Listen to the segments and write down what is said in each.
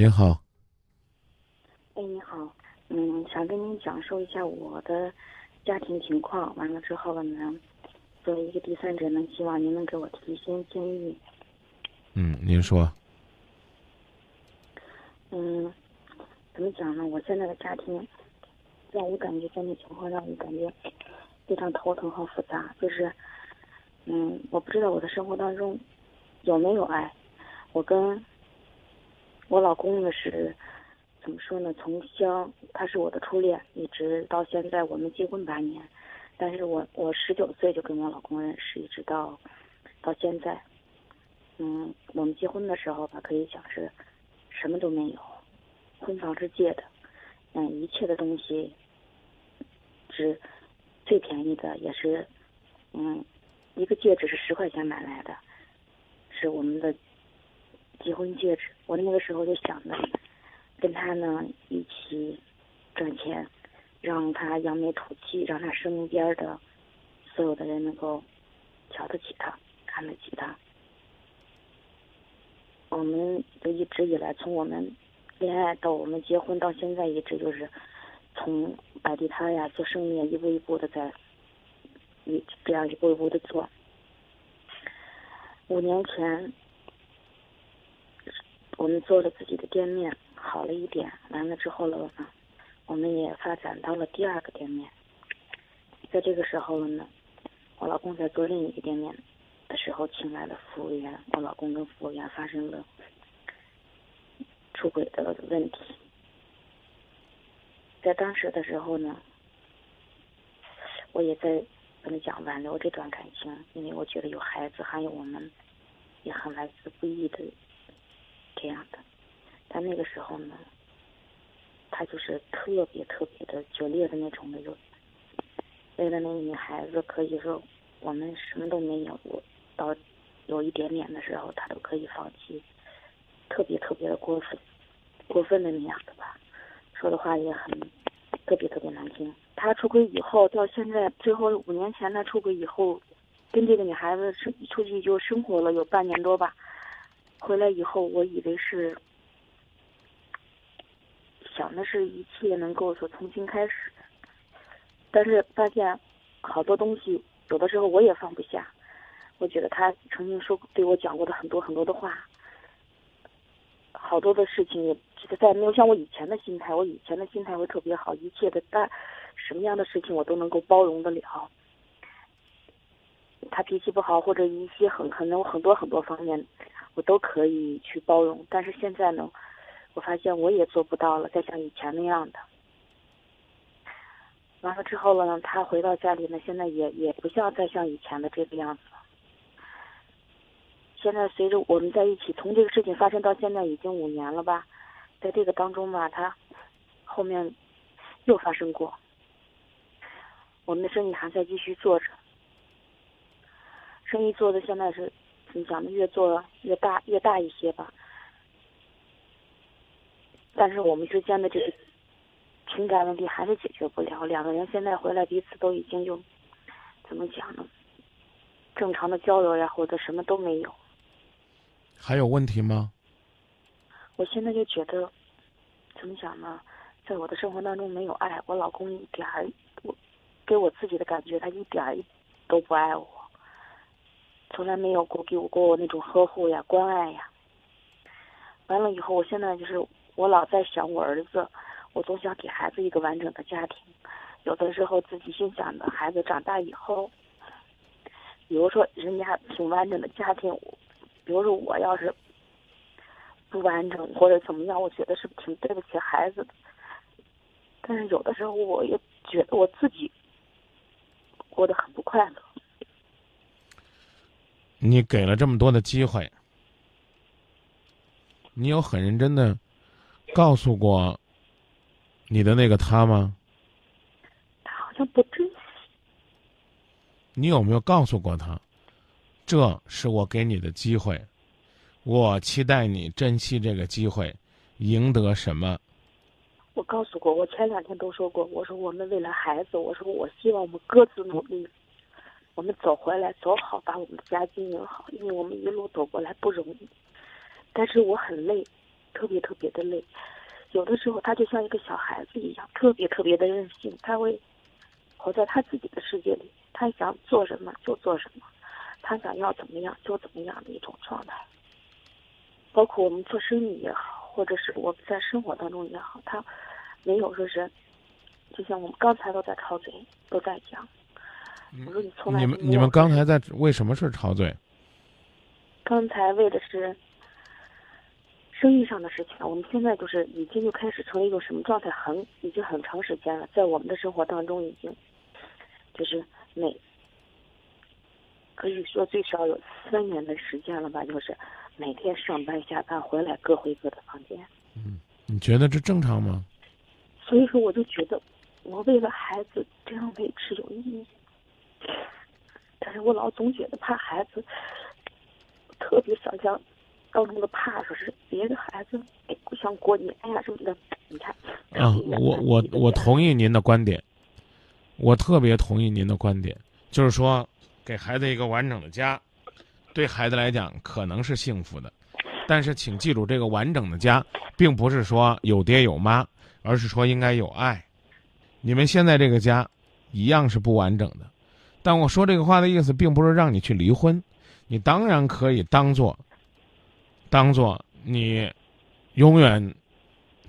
您好，哎，你好，嗯，想跟您讲述一下我的家庭情况。完了之后呢，作为一个第三者呢，希望您能给我提一些建议。嗯，您说，嗯，怎么讲呢？我现在的家庭让我感觉家庭情况让我感觉非常头疼和复杂。就是，嗯，我不知道我的生活当中有没有爱。我跟我老公呢是怎么说呢？从相他是我的初恋，一直到现在我们结婚八年。但是我我十九岁就跟我老公认识，一直到到现在。嗯，我们结婚的时候吧，可以讲是什么都没有，婚房是借的，嗯，一切的东西是最便宜的，也是嗯，一个戒指是十块钱买来的，是我们的结婚戒指。我那个时候就想着跟他呢一起赚钱，让他扬眉吐气，让他身边的所有的人能够瞧得起他，看得起他。我们就一直以来，从我们恋爱到我们结婚到现在，一直就是从摆地摊呀、做生意，一步一步的在一这样一步一步的做。五年前，我们做了自己的店面，好了一点。完了之后了呢，我们也发展到了第二个店面。在这个时候呢，我老公在做另一个店面。的时候，请来了服务员，我老公跟服务员发生了出轨的问题。在当时的时候呢，我也在跟他讲挽留这段感情，因为我觉得有孩子，还有我们也很来之不易的这样的。但那个时候呢，他就是特别特别的决裂的那种的，就为了那个女孩子，可以说我们什么都没有。我。到有一点点的时候，他都可以放弃，特别特别的过分，过分的那样的吧，说的话也很特别特别难听。他出轨以后，到现在最后五年前他出轨以后，跟这个女孩子出出去就生活了有半年多吧。回来以后，我以为是想的是一切能够说重新开始，但是发现好多东西，有的时候我也放不下。我觉得他曾经说对我讲过的很多很多的话，好多的事情也再没有像我以前的心态。我以前的心态会特别好，一切的大什么样的事情我都能够包容得了。他脾气不好或者一些很可能很多很多方面，我都可以去包容。但是现在呢，我发现我也做不到了，再像以前那样的。完了之后了呢，他回到家里呢，现在也也不像再像以前的这个样子了。现在随着我们在一起，从这个事情发生到现在已经五年了吧，在这个当中吧，他后面又发生过，我们的生意还在继续做着，生意做的现在是怎么讲呢？越做越大，越大一些吧。但是我们之间的这个情感问题还是解决不了，两个人现在回来彼此都已经就怎么讲呢？正常的交流呀，或者什么都没有。还有问题吗？我现在就觉得，怎么讲呢？在我的生活当中没有爱，我老公一点儿，我给我自己的感觉，他一点儿都不爱我，从来没有过给我过那种呵护呀、关爱呀。完了以后，我现在就是我老在想我儿子，我总想给孩子一个完整的家庭。有的时候自己心想的，孩子长大以后，比如说人家挺完整的家庭。比如说，我要是不完整或者怎么样，我觉得是挺对不起孩子的。但是有的时候，我也觉得我自己过得很不快乐。你给了这么多的机会，你有很认真的告诉过你的那个他吗？他好像不珍惜。你有没有告诉过他？这是我给你的机会，我期待你珍惜这个机会，赢得什么？我告诉过，我前两天都说过，我说我们为了孩子，我说我希望我们各自努力，我们走回来走好，把我们的家经营好，因为我们一路走过来不容易，但是我很累，特别特别的累。有的时候他就像一个小孩子一样，特别特别的任性，他会活在他自己的世界里，他想做什么就做什么，他想要怎么样就怎么样的一种状态。包括我们做生意也好，或者是我们在生活当中也好，他没有说是，就像我们刚才都在吵嘴，都在讲。我说你从来你们你们刚才在为什么事吵嘴？刚才为的是生意上的事情，我们现在就是已经就开始成为一种什么状态，很已经很长时间了，在我们的生活当中已经就是每可以说最少有三年的时间了吧，就是每天上班下班回来各回各的房间，嗯你觉得这正常吗？所以说我就觉得我为了孩子这样维持有意义，但是我老总觉得怕孩子，特别想象当中的怕说是别的孩子哎像过年呀什么的，你看啊，我我我同意您的观点，我特别同意您的观点，就是说，给孩子一个完整的家，对孩子来讲可能是幸福的，但是请记住，这个完整的家，并不是说有爹有妈，而是说应该有爱。你们现在这个家，一样是不完整的，但我说这个话的意思，并不是让你去离婚，你当然可以当做，当做你永远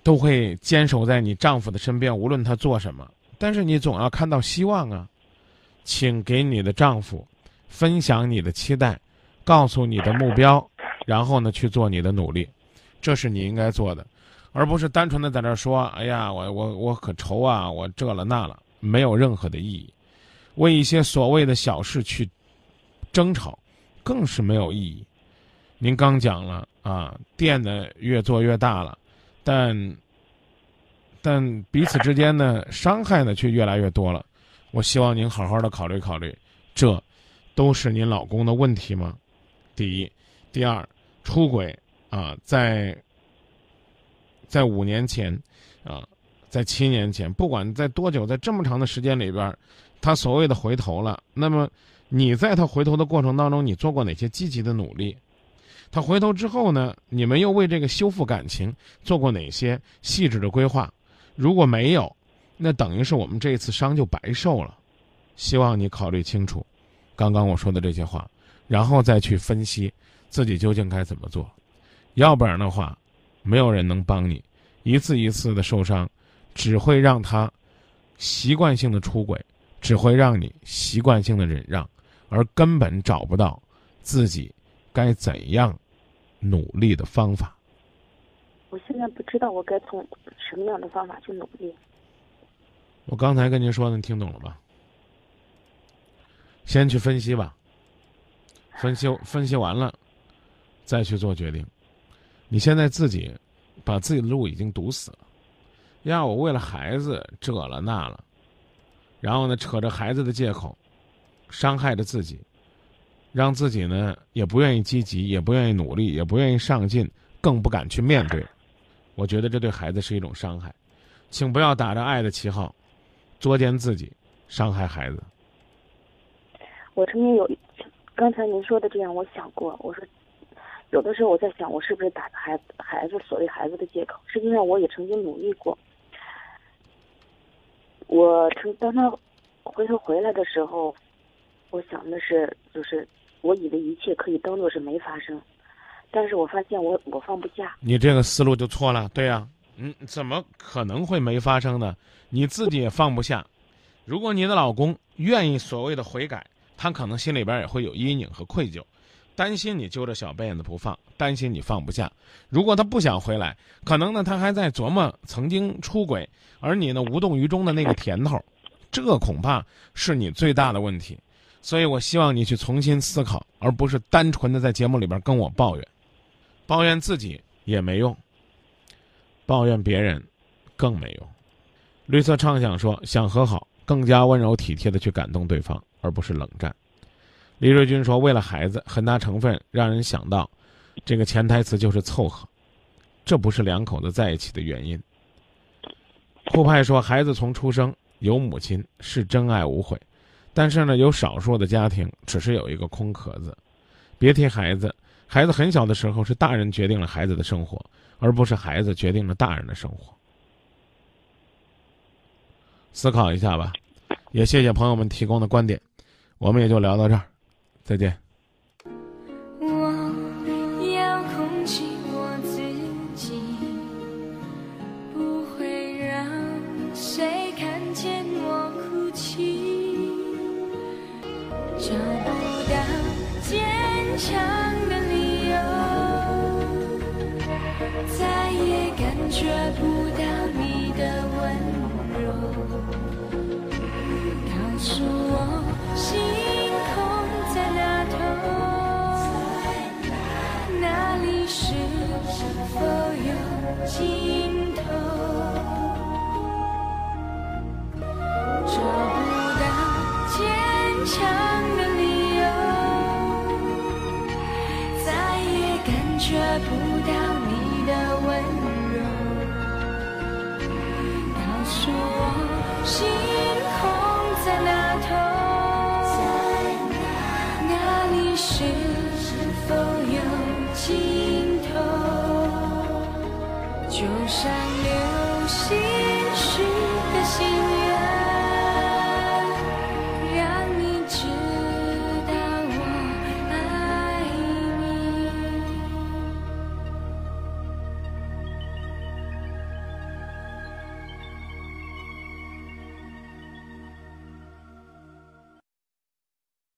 都会坚守在你丈夫的身边，无论他做什么。但是你总要看到希望啊！请给你的丈夫分享你的期待，告诉你的目标，然后呢去做你的努力，这是你应该做的，而不是单纯的在这儿说：“哎呀，我我我可愁啊，我这了那了”，没有任何的意义。为一些所谓的小事去争吵，更是没有意义。您刚讲了啊，店呢越做越大了，但但彼此之间呢伤害呢却越来越多了。我希望您好好的考虑考虑，这都是您老公的问题吗？第一，第二，出轨啊，在在五年前啊，在七年前，不管在多久，在这么长的时间里边，他所谓的回头了，那么你在他回头的过程当中，你做过哪些积极的努力？他回头之后呢，你们又为这个修复感情做过哪些细致的规划？如果没有，那等于是我们这一次伤就白受了。希望你考虑清楚，刚刚我说的这些话，然后再去分析自己究竟该怎么做。要不然的话，没有人能帮你。一次一次的受伤，只会让他习惯性的出轨，只会让你习惯性的忍让，而根本找不到自己该怎样努力的方法。我现在不知道我该从什么样的方法去努力。我刚才跟您说的，你听懂了吧？先去分析吧，分析分析完了，再去做决定。你现在自己把自己的路已经堵死了，呀，我为了孩子这了那了，然后呢，扯着孩子的借口，伤害着自己，让自己呢也不愿意积极，也不愿意努力，也不愿意上进，更不敢去面对。我觉得这对孩子是一种伤害，请不要打着爱的旗号。作践自己，伤害孩子。我曾经有，刚才您说的这样，我想过，我说，有的时候我在想，我是不是打着孩子孩子所谓孩子的借口？实际上，我也曾经努力过。我从当他回头回来的时候，我想的是，就是我以为一切可以当做是没发生，但是我发现我我放不下。你这个思路就错了，对呀、嗯，怎么可能会没发生呢？你自己也放不下。如果你的老公愿意所谓的悔改，他可能心里边也会有阴影和愧疚，担心你揪着小辫子不放，担心你放不下。如果他不想回来，可能呢他还在琢磨曾经出轨，而你呢无动于衷的那个甜头，这恐怕是你最大的问题。所以我希望你去重新思考，而不是单纯的在节目里边跟我抱怨，抱怨自己也没用。抱怨别人更没用。绿色畅想说，想和好，更加温柔体贴的去感动对方，而不是冷战。李瑞军说为了孩子很大成分让人想到这个潜台词就是凑合这不是两口子在一起的原因。酷派说孩子从出生有母亲是真爱无悔但是呢有少数的家庭只是有一个空壳子。别提孩子孩子很小的时候是大人决定了孩子的生活而不是孩子决定了大人的生活。思考一下吧也谢谢朋友们提供的观点我们也就聊到这儿。Тоді. 觉不到你的温柔告诉我星空在哪头哪里是否有尽头？就像